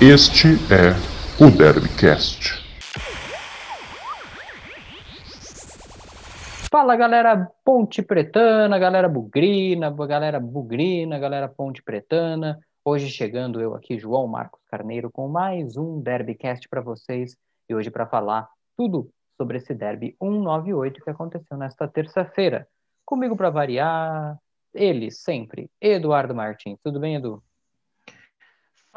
Este é o Derbycast. Fala galera Ponte Pretana, galera Bugrina, galera Bugrina, galera Ponte Pretana. Hoje chegando eu aqui, João Marcos Carneiro, com mais um Derbycast para vocês e hoje para falar tudo sobre esse Derby 198 que aconteceu nesta terça-feira. Comigo para variar, ele sempre, Eduardo Martins. Tudo bem, Edu?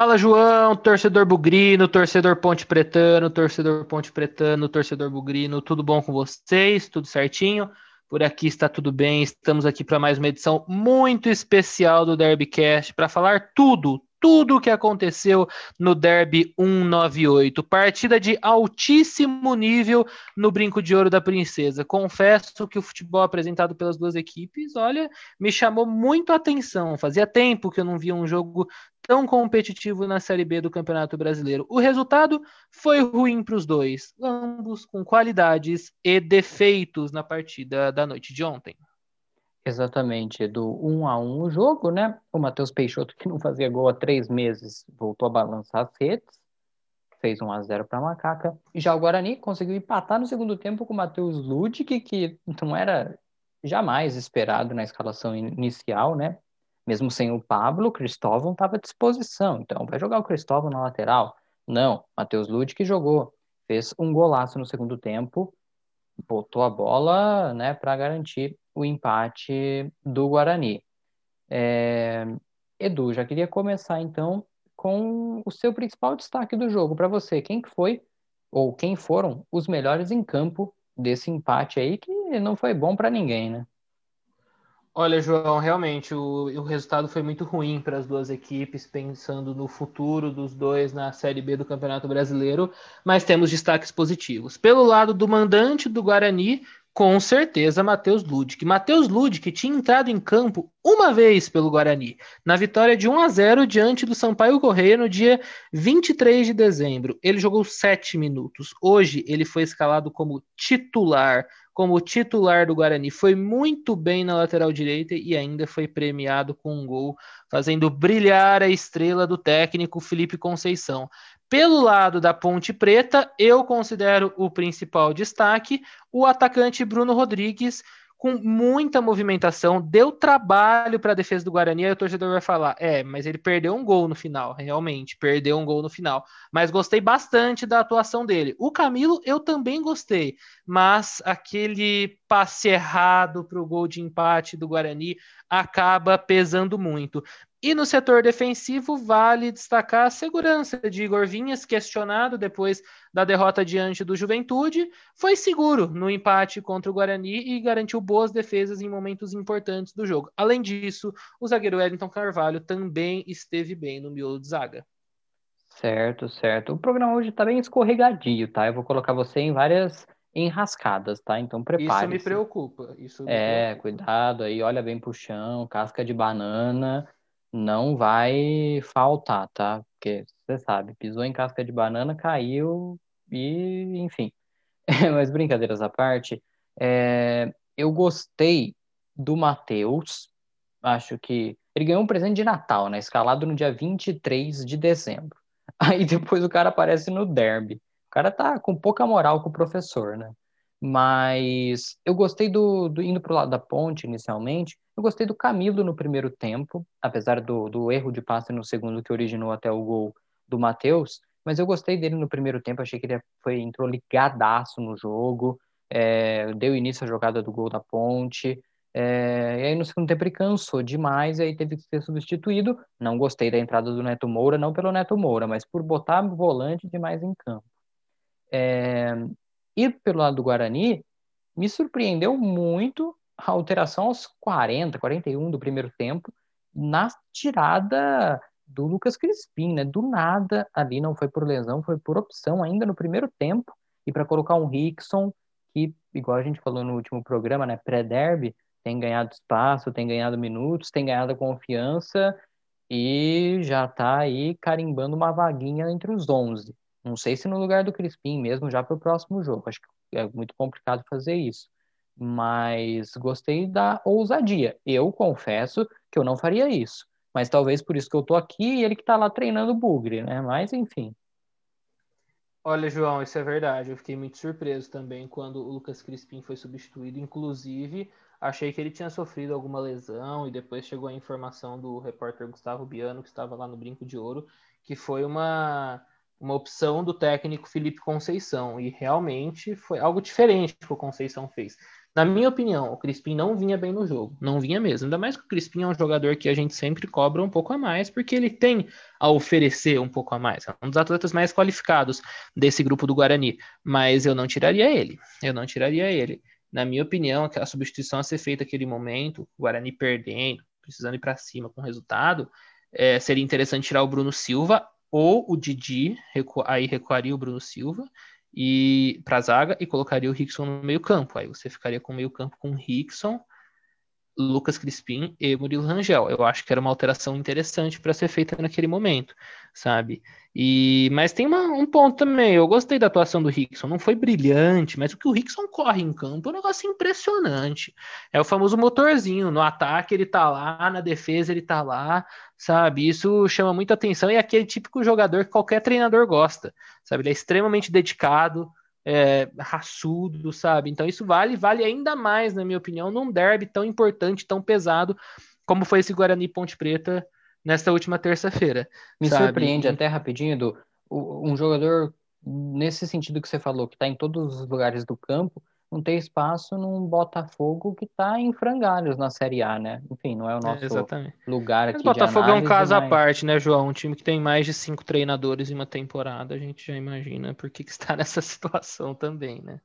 Fala, João, torcedor bugrino, torcedor ponte pretano, torcedor ponte pretano, torcedor bugrino, tudo bom com vocês? Tudo certinho? Por aqui está tudo bem. Estamos aqui para mais uma edição muito especial do Derbycast para falar tudo, tudo o que aconteceu no Derby 198. Partida de altíssimo nível no Brinco de Ouro da Princesa. Confesso que o futebol apresentado pelas duas equipes, olha, me chamou muito a atenção. Fazia tempo que eu não via um jogo tão competitivo na Série B do Campeonato Brasileiro. O resultado foi ruim para os dois, ambos com qualidades e defeitos na partida da noite de ontem. Exatamente, do 1 a 1 o jogo, né? O Matheus Peixoto, que não fazia gol há três meses, voltou a balançar as redes, fez 1 a 0 para a Macaca. E já o Guarani conseguiu empatar no segundo tempo com o Matheus Ludic, que não era jamais esperado na escalação inicial, né? Mesmo sem o Pablo, o Cristóvão estava à disposição. Então, vai jogar o Cristóvão na lateral? Não, Matheus Ludic jogou. Fez um golaço no segundo tempo, botou a bola né, para garantir o empate do Guarani. É... Edu, já queria começar então com o seu principal destaque do jogo para você. Quem que foi ou quem foram os melhores em campo desse empate aí que não foi bom para ninguém, né? Olha, João, realmente o, o resultado foi muito ruim para as duas equipes, pensando no futuro dos dois na Série B do Campeonato Brasileiro, mas temos destaques positivos. Pelo lado do mandante do Guarani, com certeza, Matheus Ludic. Matheus Ludic tinha entrado em campo uma vez pelo Guarani, na vitória de 1 a 0 diante do Sampaio Correia no dia 23 de dezembro. Ele jogou sete minutos. Hoje ele foi escalado como titular, como titular do Guarani. Foi muito bem na lateral direita e ainda foi premiado com um gol, fazendo brilhar a estrela do técnico Felipe Conceição. Pelo lado da Ponte Preta, eu considero o principal destaque o atacante Bruno Rodrigues, com muita movimentação, deu trabalho para a defesa do Guarani. Aí o torcedor vai falar: é, mas ele perdeu um gol no final, realmente, perdeu um gol no final. Mas gostei bastante da atuação dele. O Camilo, eu também gostei, mas aquele passe errado para o gol de empate do Guarani acaba pesando muito. E no setor defensivo, vale destacar a segurança de Igor Vinhas, questionado depois da derrota diante do Juventude, foi seguro no empate contra o Guarani e garantiu boas defesas em momentos importantes do jogo. Além disso, o zagueiro Wellington Carvalho também esteve bem no miolo de zaga. Certo, certo. O programa hoje está bem escorregadio, tá? Eu vou colocar você em várias enrascadas, tá? Então prepare. Isso me preocupa. Isso me é, preocupa. cuidado aí, olha bem pro chão, casca de banana não vai faltar, tá? Porque você sabe, pisou em casca de banana, caiu e, enfim. Mas brincadeiras à parte, é, eu gostei do Matheus. Acho que ele ganhou um presente de Natal, né? Escalado no dia 23 de dezembro. Aí depois o cara aparece no derby. O cara tá com pouca moral com o professor, né? Mas eu gostei do, do indo pro lado da ponte inicialmente. Eu gostei do Camilo no primeiro tempo, apesar do, do erro de passe no segundo que originou até o gol do Matheus. Mas eu gostei dele no primeiro tempo, achei que ele foi, entrou ligadaço no jogo, é, deu início à jogada do gol da ponte. É, e aí no segundo tempo ele cansou demais e aí teve que ser substituído. Não gostei da entrada do Neto Moura, não pelo Neto Moura, mas por botar volante demais em campo. É, e pelo lado do Guarani, me surpreendeu muito a alteração aos 40, 41 do primeiro tempo, na tirada do Lucas Crispim, né? Do nada ali, não foi por lesão, foi por opção ainda no primeiro tempo, e para colocar um Rickson, que, igual a gente falou no último programa, né? Pré-derby, tem ganhado espaço, tem ganhado minutos, tem ganhado confiança e já está aí carimbando uma vaguinha entre os 11. Não sei se no lugar do Crispim mesmo, já para o próximo jogo. Acho que é muito complicado fazer isso. Mas gostei da ousadia. Eu confesso que eu não faria isso. Mas talvez por isso que eu tô aqui e ele que tá lá treinando o Bugre, né? Mas enfim. Olha, João, isso é verdade. Eu fiquei muito surpreso também quando o Lucas Crispim foi substituído. Inclusive, achei que ele tinha sofrido alguma lesão e depois chegou a informação do repórter Gustavo Biano, que estava lá no Brinco de Ouro, que foi uma, uma opção do técnico Felipe Conceição. E realmente foi algo diferente que o Conceição fez. Na minha opinião, o Crispim não vinha bem no jogo. Não vinha mesmo. Ainda mais que o Crispim é um jogador que a gente sempre cobra um pouco a mais, porque ele tem a oferecer um pouco a mais. É um dos atletas mais qualificados desse grupo do Guarani. Mas eu não tiraria ele. Eu não tiraria ele. Na minha opinião, a substituição a ser feita naquele momento, o Guarani perdendo, precisando ir para cima com resultado, é, seria interessante tirar o Bruno Silva ou o Didi, recu aí recuaria o Bruno Silva e para a zaga e colocaria o Rickson no meio-campo. Aí você ficaria com o meio-campo com Rickson, Lucas Crispim e Murilo Rangel. Eu acho que era uma alteração interessante para ser feita naquele momento, sabe? E mas tem uma, um ponto também. Eu gostei da atuação do Rickson. Não foi brilhante, mas o que o Rickson corre em campo é um negócio impressionante. É o famoso motorzinho. No ataque ele tá lá, na defesa ele tá lá, sabe? Isso chama muita atenção e é aquele típico jogador que qualquer treinador gosta, sabe? Ele é extremamente dedicado é, raçudo, sabe? Então isso vale, vale ainda mais, na minha opinião, num derby tão importante, tão pesado, como foi esse Guarani Ponte Preta nesta última terça-feira. Me sabe? surpreende até rapidinho, do um jogador nesse sentido que você falou, que está em todos os lugares do campo, não ter espaço num Botafogo que está em frangalhos na Série A, né? Enfim, não é o é, nosso é, lugar aqui. O Botafogo análise, é um caso mas... à parte, né, João? Um time que tem mais de cinco treinadores em uma temporada, a gente já imagina por que, que está nessa situação também, né?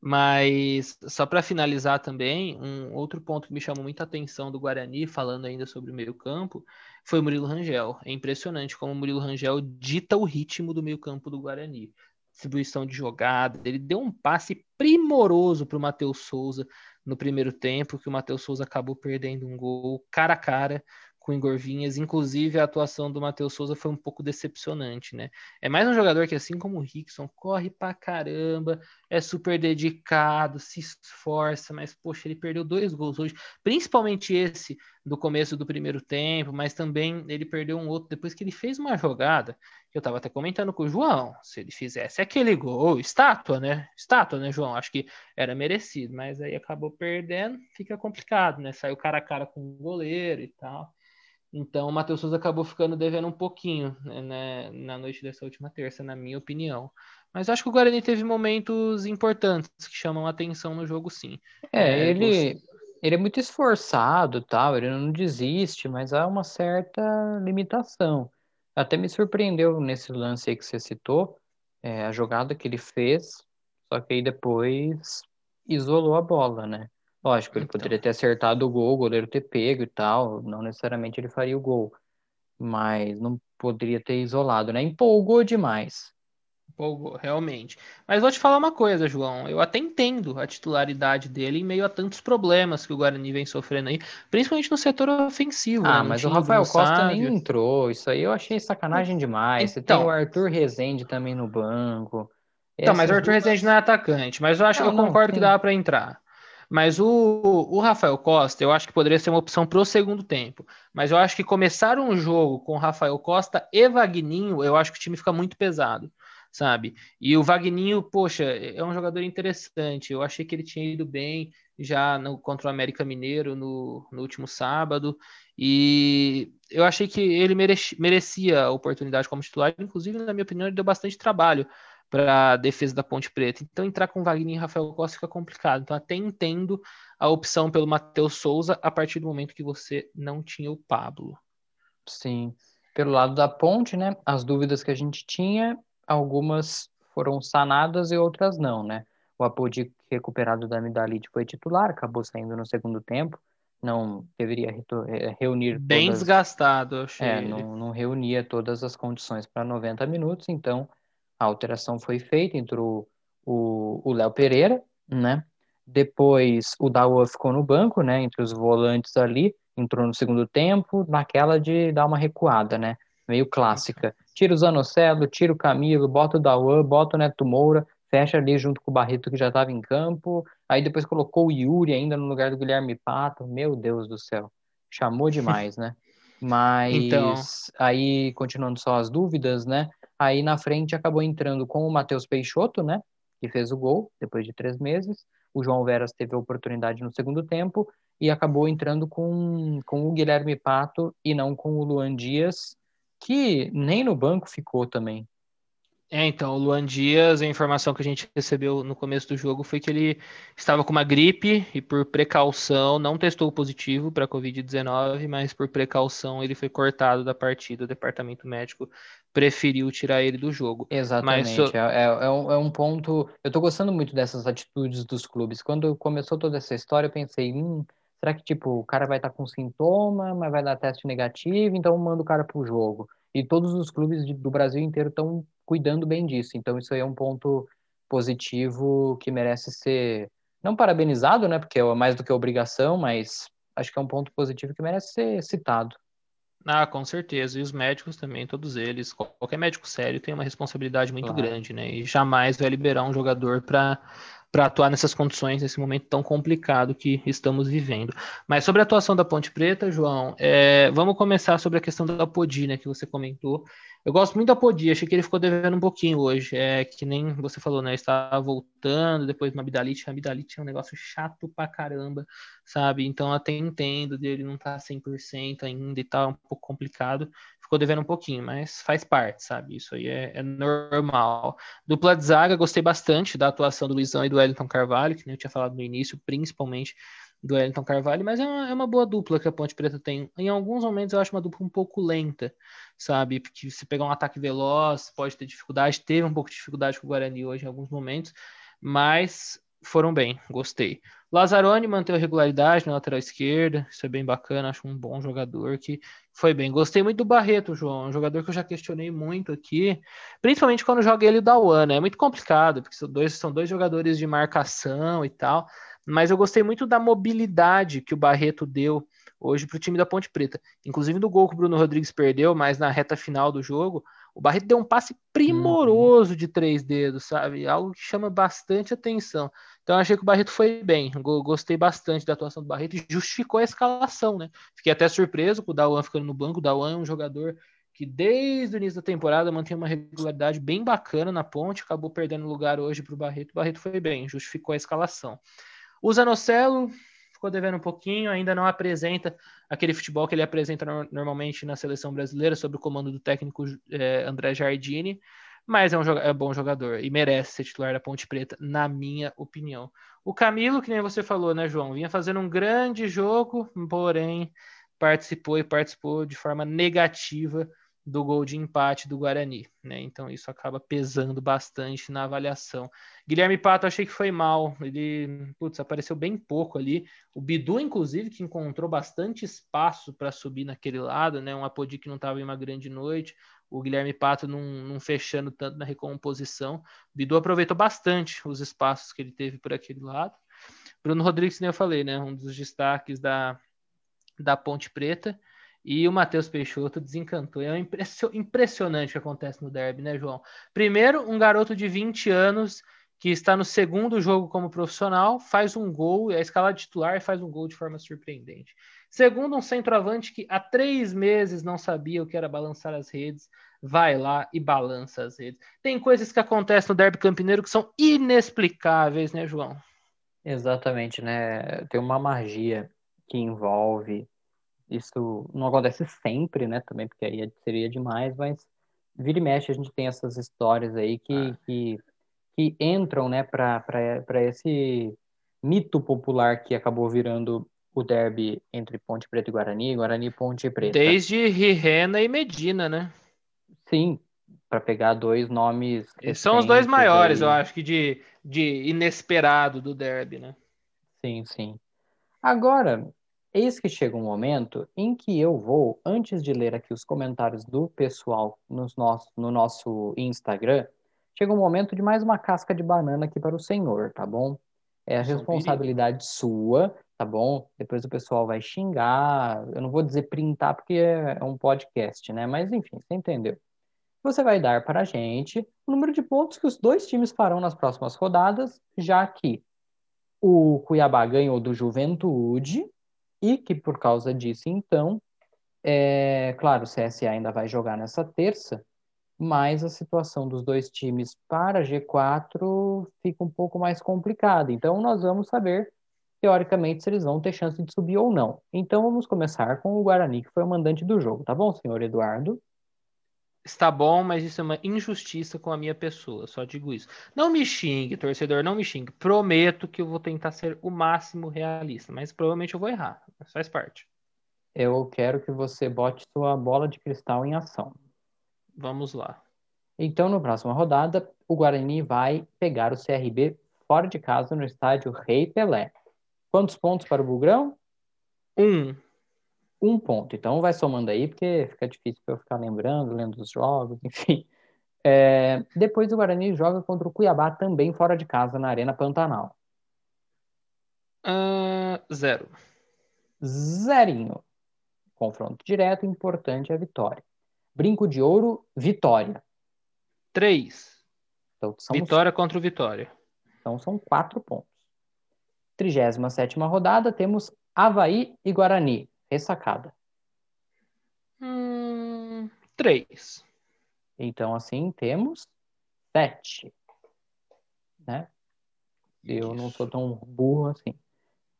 Mas só para finalizar também, um outro ponto que me chamou muita atenção do Guarani, falando ainda sobre o meio-campo, foi o Murilo Rangel. É impressionante como o Murilo Rangel dita o ritmo do meio-campo do Guarani distribuição de jogada. Ele deu um passe primoroso para o Matheus Souza no primeiro tempo, que o Matheus Souza acabou perdendo um gol cara a cara com o Igor Vinhas. Inclusive, a atuação do Matheus Souza foi um pouco decepcionante, né? É mais um jogador que, assim como o Rickson, corre pra caramba, é super dedicado, se esforça, mas, poxa, ele perdeu dois gols hoje, principalmente esse do começo do primeiro tempo, mas também ele perdeu um outro depois que ele fez uma jogada, que eu tava até comentando com o João, se ele fizesse aquele gol, estátua, né? Estátua, né, João? Acho que era merecido, mas aí acabou perdendo, fica complicado, né? Saiu cara a cara com o goleiro e tal. Então, o Matheus Souza acabou ficando devendo um pouquinho né, na noite dessa última terça, na minha opinião. Mas acho que o Guarani teve momentos importantes que chamam a atenção no jogo, sim. É, é ele, você... ele é muito esforçado, tal, ele não desiste, mas há uma certa limitação. Até me surpreendeu nesse lance aí que você citou, é, a jogada que ele fez, só que aí depois isolou a bola, né? Lógico, ele então. poderia ter acertado o gol, o goleiro ter pego e tal, não necessariamente ele faria o gol, mas não poderia ter isolado, né? Empolgou demais. Empolgou, realmente. Mas vou te falar uma coisa, João, eu até entendo a titularidade dele em meio a tantos problemas que o Guarani vem sofrendo aí, principalmente no setor ofensivo. Ah, né? mas o Rafael Costa nem entrou, isso aí eu achei sacanagem demais. Você então, tem o Arthur Rezende também no banco. Então, mas o Arthur duas... Rezende não é atacante, mas eu acho não, eu concordo que dava para entrar. Mas o, o Rafael Costa, eu acho que poderia ser uma opção para o segundo tempo. Mas eu acho que começar um jogo com Rafael Costa e Vagninho, eu acho que o time fica muito pesado, sabe? E o Vagninho, poxa, é um jogador interessante. Eu achei que ele tinha ido bem já no, contra o América Mineiro no, no último sábado. E eu achei que ele merecia a oportunidade como titular. Inclusive, na minha opinião, ele deu bastante trabalho para a defesa da Ponte Preta. Então, entrar com Wagner e Rafael Costa fica complicado. Então, até entendo a opção pelo Matheus Souza a partir do momento que você não tinha o Pablo. Sim. Pelo lado da Ponte, né? As dúvidas que a gente tinha, algumas foram sanadas e outras não, né? O Apodi recuperado da Midalite foi titular, acabou saindo no segundo tempo. Não deveria eh, reunir. Bem todas... desgastado, eu achei. É, não, não reunia todas as condições para 90 minutos, então a alteração foi feita, entrou o Léo Pereira, né? Depois o Dawa ficou no banco, né? Entre os volantes ali, entrou no segundo tempo, naquela de dar uma recuada, né? Meio clássica. Tira o Zanocelo, tira o Camilo, bota o Dawa, bota o Neto Moura, fecha ali junto com o Barreto que já estava em campo. Aí depois colocou o Yuri ainda no lugar do Guilherme Pato. Meu Deus do céu. Chamou demais, né? Mas Então. aí, continuando só as dúvidas, né? Aí na frente acabou entrando com o Matheus Peixoto, né? Que fez o gol depois de três meses. O João Veras teve a oportunidade no segundo tempo e acabou entrando com, com o Guilherme Pato e não com o Luan Dias, que nem no banco ficou também. É, então, o Luan Dias, a informação que a gente recebeu no começo do jogo foi que ele estava com uma gripe e por precaução não testou positivo para a Covid-19, mas por precaução ele foi cortado da partida. O departamento médico preferiu tirar ele do jogo. Exatamente. so- É, é, é um, é um ponto. Eu tô gostando muito dessas atitudes dos clubes. Quando começou toda essa história, eu pensei, hum, será que tipo, o cara vai estar com sintoma, mas vai dar teste negativo, então manda o cara pro jogo. E todos os clubes de- do Brasil inteiro estão cuidando bem disso. Então isso aí é um ponto positivo que merece ser não parabenizado, né? Porque é mais do que obrigação, mas acho que é um ponto positivo que merece ser citado. Ah, com certeza. E os médicos também, todos eles. Qualquer médico sério tem uma responsabilidade muito Claro. grande, né? E jamais vai liberar um jogador para para atuar nessas condições, nesse momento tão complicado que estamos vivendo. Mas sobre a atuação da Ponte Preta, João, é, vamos começar sobre a questão da Podi, né, que você comentou. Eu gosto muito da Podi, achei que ele ficou devendo um pouquinho hoje. É que nem você falou, né? Estava voltando depois de uma Bidalite. A Bidalite é um negócio chato pra caramba, sabe? Então até entendo dele não tá 100% ainda e tal, é um pouco complicado. Ficou devendo um pouquinho, mas faz parte, sabe? Isso aí é, é normal. Dupla de zaga, gostei bastante da atuação do Luizão e do Wellington Carvalho, que nem eu tinha falado no início, principalmente do Wellington Carvalho, mas é uma, é uma boa dupla que a Ponte Preta tem. Em alguns momentos eu acho uma dupla um pouco lenta, sabe? Porque se pegar um ataque veloz, pode ter dificuldade. Teve um pouco de dificuldade com o Guarani hoje em alguns momentos, mas foram bem, gostei. Lazzaroni manteve a regularidade na lateral esquerda, isso é bem bacana, acho um bom jogador que foi bem. Gostei muito do Barreto, João, um jogador que eu já questionei muito aqui, principalmente quando joga ele o Dawan, né? É muito complicado, porque são dois, são dois jogadores de marcação e tal, mas eu gostei muito da mobilidade que o Barreto deu hoje para o time da Ponte Preta. Inclusive no gol que o Bruno Rodrigues perdeu, mas na reta final do jogo, o Barreto deu um passe primoroso de três dedos, sabe? Algo que chama bastante atenção. Então eu achei que o Barreto foi bem. Gostei bastante da atuação do Barreto e justificou a escalação, né? Fiquei até surpreso com o Dawan ficando no banco. O Dawan é um jogador que desde o início da temporada mantém uma regularidade bem bacana na ponte, acabou perdendo lugar hoje para o Barreto. O Barreto foi bem, justificou a escalação. O Zanocelo ficou devendo um pouquinho, ainda não apresenta aquele futebol que ele apresenta no, normalmente na seleção brasileira, sob o comando do técnico é, André Jardine, mas é um é bom jogador e merece ser titular da Ponte Preta, na minha opinião. O Camilo, que nem você falou, né, João, vinha fazendo um grande jogo, porém participou e participou de forma negativa do gol de empate do Guarani, né? Então isso acaba pesando bastante na avaliação. Guilherme Pato achei que foi mal, ele putz, apareceu bem pouco ali. O Bidu, inclusive, que encontrou bastante espaço para subir naquele lado, né? Um Apodi que não estava em uma grande noite, o Guilherme Pato não, não, fechando tanto na recomposição. O Bidu aproveitou bastante os espaços que ele teve por aquele lado. Bruno Rodrigues, nem eu falei, né? Um dos destaques da, da Ponte Preta. E o Matheus Peixoto desencantou. É impressionante o que acontece no derby, né, João? Primeiro, um garoto de 20 anos que está no segundo jogo como profissional, faz um gol, é escalado titular e faz um gol de forma surpreendente. Segundo, um centroavante que há três meses não sabia o que era balançar as redes, vai lá e balança as redes. Tem coisas que acontecem no derby campineiro que são inexplicáveis, né, João? Exatamente, né? Tem uma magia que envolve isso não acontece sempre, né? Também, porque aí seria demais, mas vira e mexe a gente tem essas histórias aí que, ah. que, que entram, né, para esse mito popular que acabou virando o derby entre Ponte Preta e Guarani, Guarani e Ponte Preta. Desde Rirena e Medina, né? Sim, para pegar dois nomes. São os dois maiores, aí. eu acho que de, de inesperado do derby, né? Sim, sim. Agora, Eis que chega um momento em que eu vou, antes de ler aqui os comentários do pessoal nos nosso, no nosso Instagram, chega um momento de mais uma casca de banana aqui para o senhor, tá bom? É a responsabilidade sua, tá bom? Depois o pessoal vai xingar, eu não vou dizer printar porque é um podcast, né? Mas enfim, você entendeu. Você vai dar para a gente o número de pontos que os dois times farão nas próximas rodadas, já que o Cuiabá ganhou do Juventude, e que por causa disso, então, É, claro, o CSA ainda vai jogar nessa terça, mas a situação dos dois times para G4 fica um pouco mais complicada. Então, nós vamos saber, teoricamente, se eles vão ter chance de subir ou não. Então, vamos começar com o Guarani, que foi o mandante do jogo, tá bom, senhor Eduardo? Está bom, mas isso é uma injustiça com a minha pessoa, só digo isso. Não me xingue, torcedor, não me xingue. Prometo que eu vou tentar ser o máximo realista, mas provavelmente eu vou errar, faz parte. Eu quero que você bote sua bola de cristal em ação. Vamos lá. Então, na próxima rodada, o Guarani vai pegar o CRB fora de casa no estádio Rei Pelé. Quantos pontos para o Bugrão? Um. Um ponto. Então, vai somando aí, porque fica difícil para eu ficar lembrando, lendo os jogos, enfim. É, depois o Guarani joga contra o Cuiabá também fora de casa na Arena Pantanal. Uh, zero. Zerinho. Confronto direto, importante é a vitória. Brinco de ouro, vitória. Três. Então, Vitória contra o Vitória. então são quatro pontos. 37 rodada, temos Havaí e Guarani. Ressacada. Hum, três. Então, assim, temos sete. Né? Eu não sou tão burro assim.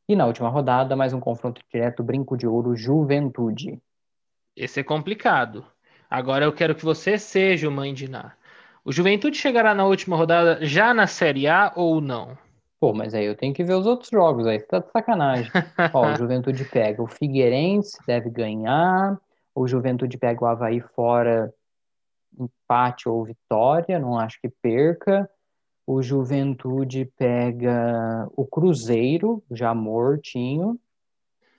E na última rodada, mais um confronto direto, Brinco de Ouro, Juventude. Esse é complicado. Agora eu quero que você seja o mãe de Ná. O Juventude chegará na última rodada já na Série A ou não? Pô, mas aí eu tenho que ver os outros jogos aí, você tá de sacanagem. Ó, o Juventude pega o Figueirense, deve ganhar. O Juventude pega o Havaí fora, empate ou vitória, não acho que perca. O Juventude pega o Cruzeiro, já mortinho.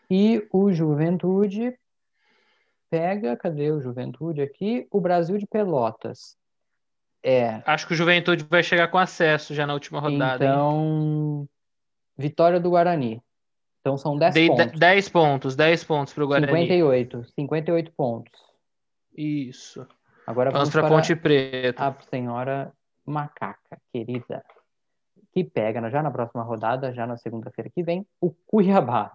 E o Juventude pega, cadê o Juventude aqui? O Brasil de Pelotas. É, Acho que o Juventude vai chegar com acesso já na última rodada. hein? então, vitória do Guarani. Então são 10 Dei pontos. 10 pontos, 10 pontos para o Guarani. 58, 58 pontos. Isso. Agora Vamos vamos para para Ponte Preta. a senhora macaca, querida, que pega já na próxima rodada, já na segunda-feira que vem, o Cuiabá.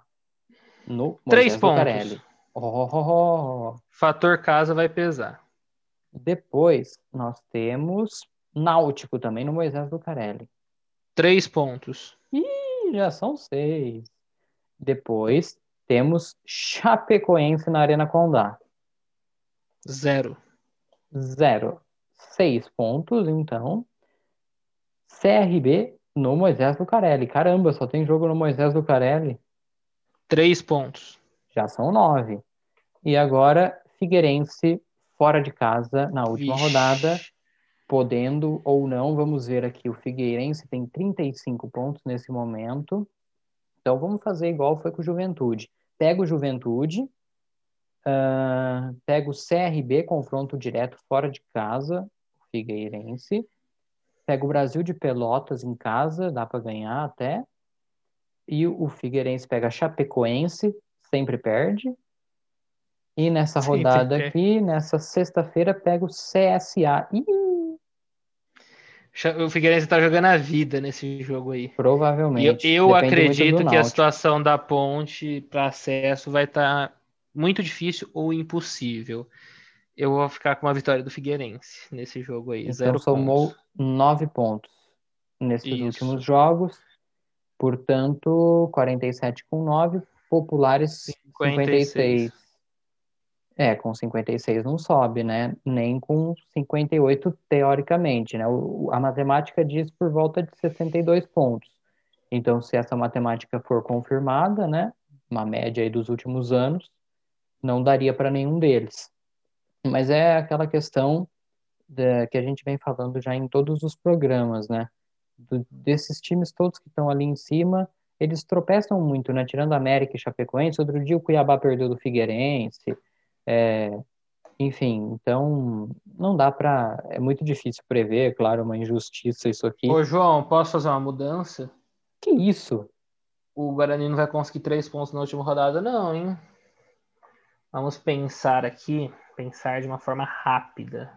No Três Moisés pontos. Oh, oh, oh. Fator casa vai pesar. Depois nós temos Náutico também no Moisés Lucarelli. 3 pontos. Ih, já são seis. Depois temos Chapecoense na Arena Condá. Zero. Zero. Seis pontos, então. CRB no Moisés Lucarelli. Caramba, só tem jogo no Moisés Lucarelli. 3 pontos. Já são nove. E agora, Figueirense fora de casa na última Vixe. rodada, podendo ou não. Vamos ver aqui. O Figueirense tem 35 pontos nesse momento. Então vamos fazer igual foi com o Juventude. Pega o Juventude, ah, pega o CRB, confronto direto fora de casa, o Figueirense. Pega o Brasil de Pelotas em casa, dá para ganhar até. E o Figueirense pega Chapecoense, sempre perde. E nessa Sempre rodada aqui, nessa sexta-feira, pega o CSA. Ih, O Figueirense tá jogando a vida nesse jogo aí. Eu, provavelmente. eu muito acredito que a situação da ponte para acesso vai estar muito difícil ou impossível. Eu vou ficar com uma vitória do Figueirense nesse jogo aí. Então Zero somou pontos. nove pontos nesses Isso. últimos jogos. Portanto, 47 com 9, populares 56. 56. É, com 56 não sobe, né? Nem com 58, teoricamente, né? O- a matemática diz por volta de 62 pontos. Então, se essa matemática for confirmada, né? Uma média aí dos últimos anos, não daria para nenhum deles. Mas é aquela questão da- que a gente vem falando já em todos os programas, né? Do- desses times todos que estão ali em cima, eles tropeçam muito, né? Tirando América e Chapecoense, outro dia o Cuiabá perdeu do Figueirense, é, enfim, então não dá para, é muito difícil prever, é claro, uma injustiça isso aqui. Ô, João, posso fazer uma mudança? Que isso? O Guarani não vai conseguir três pontos na última rodada, não, hein? Vamos pensar aqui, pensar de uma forma rápida.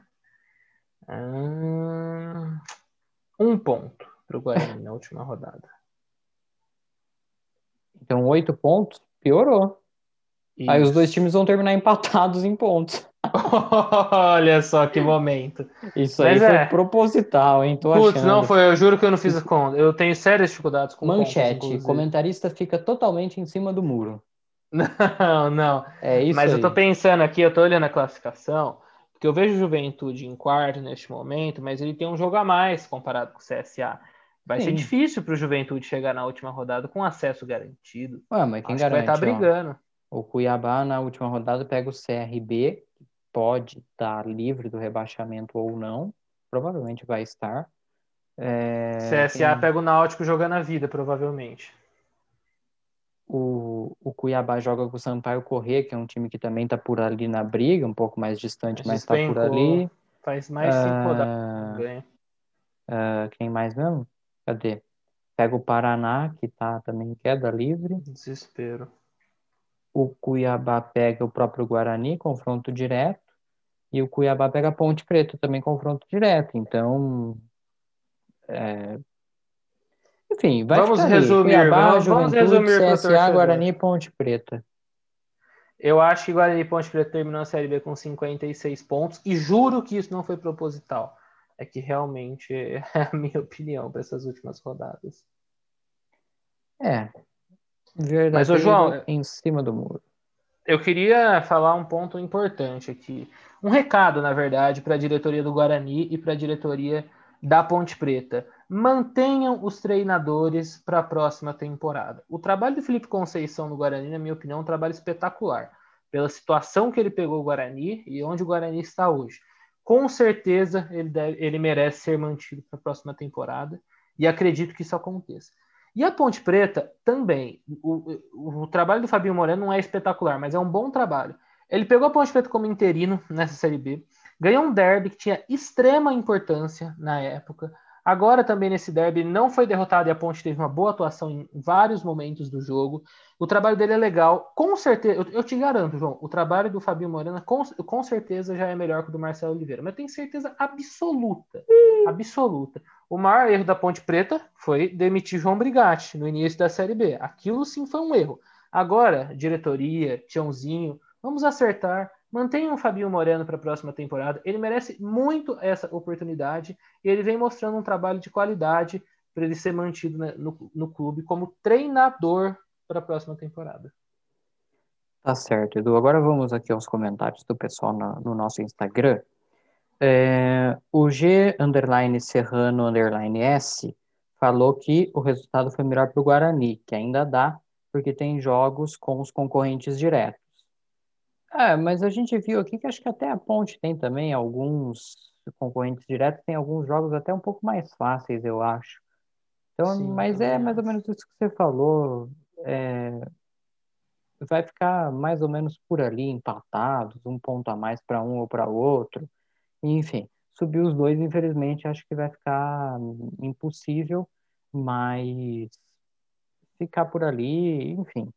Hum, um ponto para o Guarani na última rodada. Então, oito pontos, piorou. Aí os dois times vão terminar empatados em pontos. Olha só que momento. Isso Mas aí é. foi proposital, hein? Tô Putz, achando. não foi, eu juro que eu não fiz a conta. Eu tenho sérias dificuldades com Manchete, contas, comentarista fica totalmente em cima do muro. Não, não. É isso Mas aí. eu tô pensando aqui, eu tô olhando a classificação, porque eu vejo Juventude em quarto neste momento, mas ele tem um jogo a mais comparado com o CSA. Vai Sim. ser difícil para o Juventude chegar na última rodada com acesso garantido. Ué, mas quem Acho garante? Que vai estar tá brigando. Ó, o Cuiabá na última rodada pega o CRB, que pode estar livre do rebaixamento ou não. Provavelmente vai estar. É... CSA quem... pega o Náutico jogando a vida, provavelmente. O, o Cuiabá joga com o Sampaio Corrêa, que é um time que também está por ali na briga, um pouco mais distante, mas está por ali. Faz mais cinco uh... rodadas. Ganha. Uh, quem mais mesmo? Cadê? Pega o Paraná, que tá também em queda livre. Desespero. O Cuiabá pega o próprio Guarani, confronto direto. E o Cuiabá pega a Ponte Preta, também confronto direto. Então, é... enfim, vai vamos resumir. Cuiabá, vamos, vamos resumir CSA, Guarani e Ponte Preta. Eu acho que Guarani e Ponte Preta terminou a Série B com 56 pontos e juro que isso não foi proposital é que realmente é a minha opinião para essas últimas rodadas. É. Verdade. Mas, ô, João, em cima do muro. Eu queria falar um ponto importante aqui. Um recado, na verdade, para a diretoria do Guarani e para a diretoria da Ponte Preta. Mantenham os treinadores para a próxima temporada. O trabalho do Felipe Conceição no Guarani, na minha opinião, é um trabalho espetacular. Pela situação que ele pegou o Guarani e onde o Guarani está hoje com certeza ele, deve, ele merece ser mantido para a próxima temporada e acredito que isso aconteça. E a Ponte Preta também. O, o, o, trabalho do Fabinho Moreno não é espetacular, mas é um bom trabalho. Ele pegou a Ponte Preta como interino nessa Série B, ganhou um derby que tinha extrema importância na época. Agora também nesse derby não foi derrotado e a Ponte teve uma boa atuação em vários momentos do jogo. O trabalho dele é legal. Com certeza, eu, eu, te garanto, João, o trabalho do Fabio Morena com, com certeza já é melhor que o do Marcelo Oliveira. Mas eu tenho certeza absoluta, absoluta. O maior erro da Ponte Preta foi demitir João Brigatti no início da Série B. Aquilo sim foi um erro. Agora, diretoria, Tiãozinho, vamos acertar. Mantenham o Fabio Moreno para a próxima temporada. Ele merece muito essa oportunidade e ele vem mostrando um trabalho de qualidade para ele ser mantido no, no clube como treinador para a próxima temporada. Tá certo, Edu. Agora vamos aqui aos comentários do pessoal no, no nosso Instagram. É, o G underline Serrano underline S falou que o resultado foi melhor para o Guarani, que ainda dá, porque tem jogos com os concorrentes diretos. É, mas a gente viu aqui que acho que até a Ponte tem também alguns concorrentes diretos, tem alguns jogos até um pouco mais fáceis, eu acho. Então, Sim, mas é mais ou menos isso que você falou é, vai ficar mais ou menos por ali, empatados, um ponto a mais para um ou para outro. Enfim, subir os dois, infelizmente, acho que vai ficar impossível, mas ficar por ali, enfim.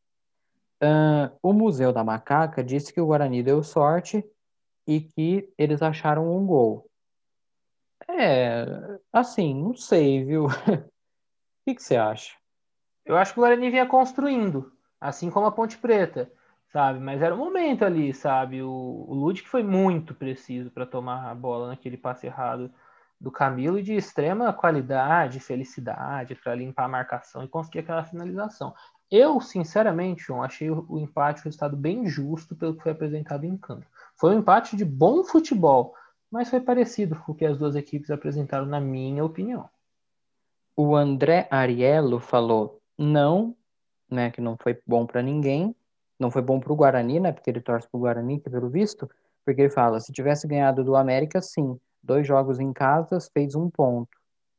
Uh, o Museu da Macaca disse que o Guarani deu sorte e que eles acharam um gol. É, assim, não sei, viu? o que, que você acha? Eu acho que o Guarani vinha construindo, assim como a Ponte Preta, sabe? Mas era o momento ali, sabe? O, o Ludic foi muito preciso para tomar a bola naquele passe errado do Camilo e de extrema qualidade, felicidade para limpar a marcação e conseguir aquela finalização. Eu, sinceramente, João, achei o, o empate, o resultado bem justo pelo que foi apresentado em campo. Foi um empate de bom futebol, mas foi parecido com o que as duas equipes apresentaram, na minha opinião. O André Ariello falou: não, né, que não foi bom para ninguém, não foi bom para o Guarani, né, porque ele torce para o Guarani, que pelo visto, porque ele fala, se tivesse ganhado do América, sim, dois jogos em casa, fez um ponto.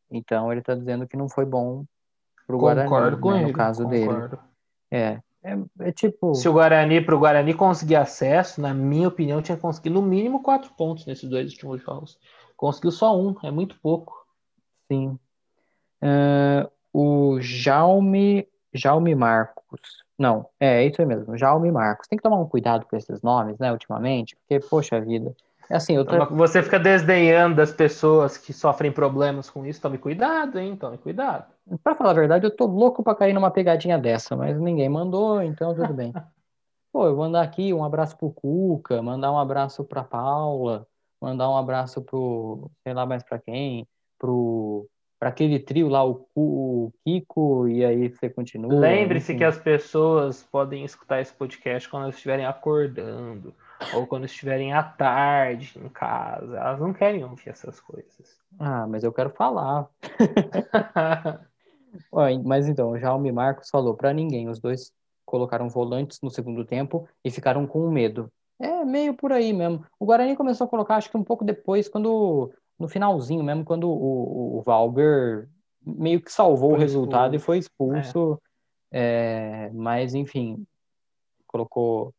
Então ele está dizendo que não foi bom para o Guarani, com né, ele, no caso concordo. dele. É, é, é, tipo. Se o Guarani, para o Guarani conseguir acesso, na minha opinião, tinha conseguido no mínimo quatro pontos nesses dois últimos jogos. Conseguiu só um, é muito pouco. Sim. Uh, o Jaume, Jaume Marcos. Não, é, é isso aí mesmo, Jaume Marcos. Tem que tomar um cuidado com esses nomes, né, ultimamente, porque, poxa vida. É assim, eu tô... Você fica desdenhando das pessoas que sofrem problemas com isso. Tome cuidado, hein? Tome cuidado. Pra falar a verdade, eu tô louco pra cair numa pegadinha dessa, mas ninguém mandou, então tudo bem. Pô, eu vou mandar aqui um abraço pro Cuca, mandar um abraço pra Paula, mandar um abraço pro, sei lá mais pra quem, pro para aquele trio lá, o, o, Kiko, e aí você continua. Lembre-se que as pessoas podem escutar esse podcast quando estiverem acordando, ou quando estiverem à tarde em casa. Elas não querem ouvir essas coisas. Ah, mas eu quero falar. mas então, já o Marcos falou para ninguém. Os dois colocaram volantes no segundo tempo e ficaram com medo. É meio por aí mesmo. O Guarani começou a colocar, acho que um pouco depois, quando no finalzinho mesmo, quando o, o Valber meio que salvou foi o resultado expulso. e foi expulso. É. É, mas, enfim, colocou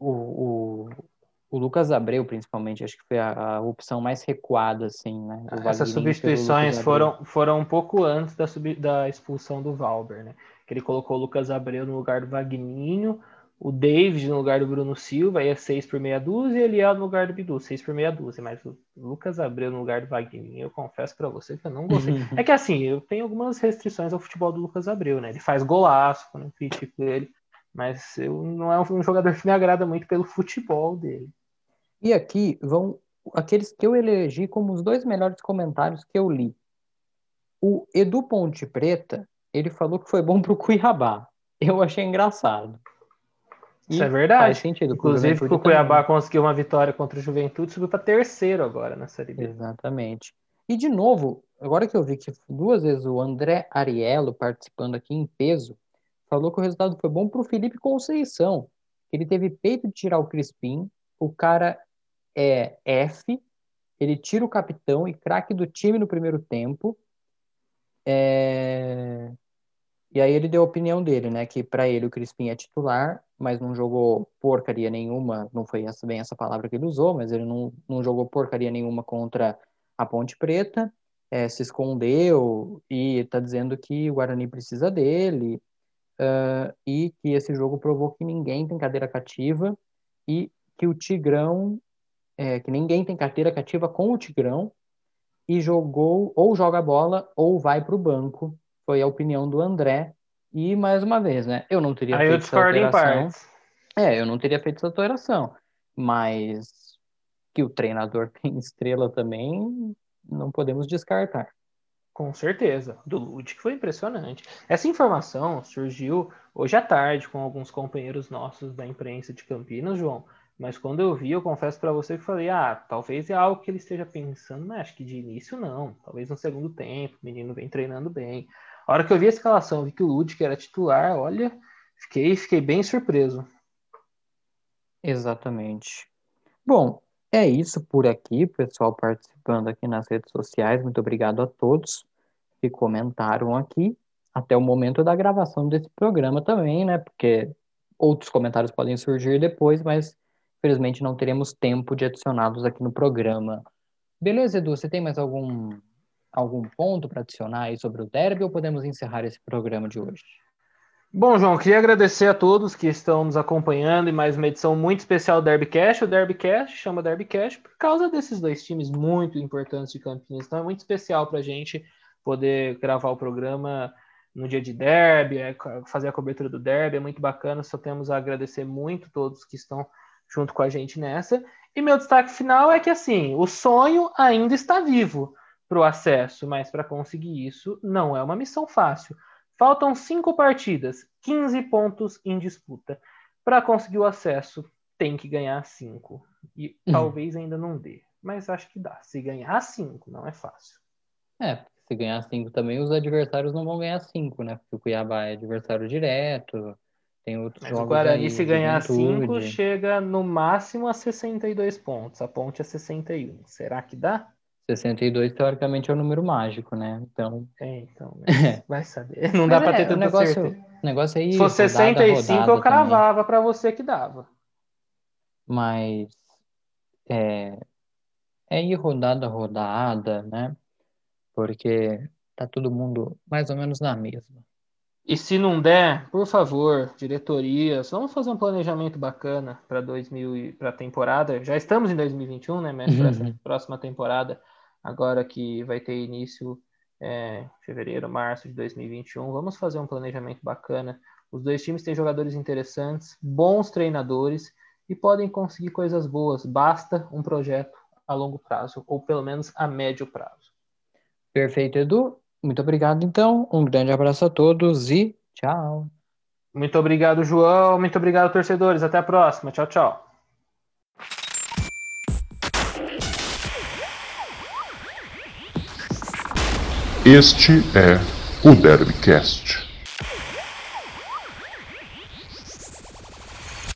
o, o, o, Lucas Abreu, principalmente, acho que foi a, a opção mais recuada, assim, né? Essas substituições foram, foram um pouco antes da, sub, da expulsão do Valber, né? Que ele colocou o Lucas Abreu no lugar do Vagninho, o David no lugar do Bruno Silva, é 6 por meia dúzia, e ele é no lugar do Bidu, 6 por meia dúzia, mas o Lucas Abreu no lugar do Wagner, eu confesso para você que eu não gostei. Uhum. É que assim, eu tenho algumas restrições ao futebol do Lucas Abreu, né? Ele faz golaço quando eu critico ele, mas eu não é um jogador que me agrada muito pelo futebol dele. E aqui vão aqueles que eu elegi como os dois melhores comentários que eu li. O Edu Ponte Preta, ele falou que foi bom pro Cuiabá. Eu achei engraçado. Isso é verdade. Faz sentido. Inclusive, o Cuiabá também. conseguiu uma vitória contra o Juventude, subiu para terceiro agora na Série B. Exatamente. E de novo, agora que eu vi que duas vezes o André Ariello participando aqui em peso, falou que o resultado foi bom para o Felipe Conceição. Ele teve peito de tirar o Crispim, o cara é F, ele tira o capitão e craque do time no primeiro tempo. É... E aí ele deu a opinião dele, né? Que para ele o Crispim é titular, mas não jogou porcaria nenhuma. Não foi essa, bem essa palavra que ele usou, mas ele não, não jogou porcaria nenhuma contra a Ponte Preta. É, se escondeu e está dizendo que o Guarani precisa dele uh, e que esse jogo provou que ninguém tem cadeira cativa e que o Tigrão, é, que ninguém tem carteira cativa com o Tigrão e jogou ou joga bola ou vai para o banco foi a opinião do André. E, mais uma vez, né? Eu não teria Aí feito essa alteração. É, eu não teria feito essa alteração. Mas que o treinador tem estrela também, não podemos descartar. Com certeza. Do Ludic foi impressionante. Essa informação surgiu hoje à tarde com alguns companheiros nossos da imprensa de Campinas, João. Mas quando eu vi, eu confesso para você que falei, ah, talvez é algo que ele esteja pensando, mas acho que de início não. Talvez no segundo tempo, o menino vem treinando bem. Hora que eu vi a escalação, vi que o Ludic era titular, olha, fiquei, fiquei bem surpreso. Exatamente. Bom, é isso por aqui, pessoal participando aqui nas redes sociais. Muito obrigado a todos que comentaram aqui até o momento da gravação desse programa também, né? Porque outros comentários podem surgir depois, mas infelizmente não teremos tempo de adicioná-los aqui no programa. Beleza, Edu? Você tem mais algum algum ponto para adicionar aí sobre o derby ou podemos encerrar esse programa de hoje? Bom, João, queria agradecer a todos que estão nos acompanhando em mais uma edição muito especial do Derbycast. O Derbycast chama Derbycast por causa desses dois times muito importantes de Campinas. Então é muito especial para a gente poder gravar o programa no dia de derby, é, fazer a cobertura do derby, é muito bacana. Só temos a agradecer muito todos que estão junto com a gente nessa. E meu destaque final é que assim, o sonho ainda está vivo para o acesso, mas para conseguir isso não é uma missão fácil. Faltam cinco partidas, 15 pontos em disputa. Para conseguir o acesso, tem que ganhar cinco. E uhum. talvez ainda não dê. Mas acho que dá. Se ganhar cinco, não é fácil. É, se ganhar cinco também, os adversários não vão ganhar cinco, né? Porque o Cuiabá é adversário direto. Tem outros Mas. O Guarani, aí, se ganhar cinco, chega no máximo a 62 pontos. A ponte é 61. Será que dá? 62, teoricamente, é o número mágico, né? Então. É, então. Vai saber. Não dá para ter é, tanta negócio, certeza. O negócio aí. Se fosse 65, rodada eu cravava para você que dava. Mas. É, é ir rodada a rodada, né? Porque tá todo mundo mais ou menos na mesma. E se não der, por favor, diretorias, vamos fazer um planejamento bacana para 2000 para a temporada. Já estamos em 2021, né, mestre, para essa próxima temporada agora que vai ter início é, fevereiro, março de 2021. Vamos fazer um planejamento bacana Os dois times têm jogadores interessantes, bons treinadores e podem conseguir coisas boas. Basta um projeto a longo prazo, ou pelo menos a médio prazo. Perfeito, Edu. Muito obrigado, então. Um grande abraço a todos e tchau. Muito obrigado, João. Muito obrigado, torcedores. Até a próxima. Tchau, tchau. Este é o Derbycast.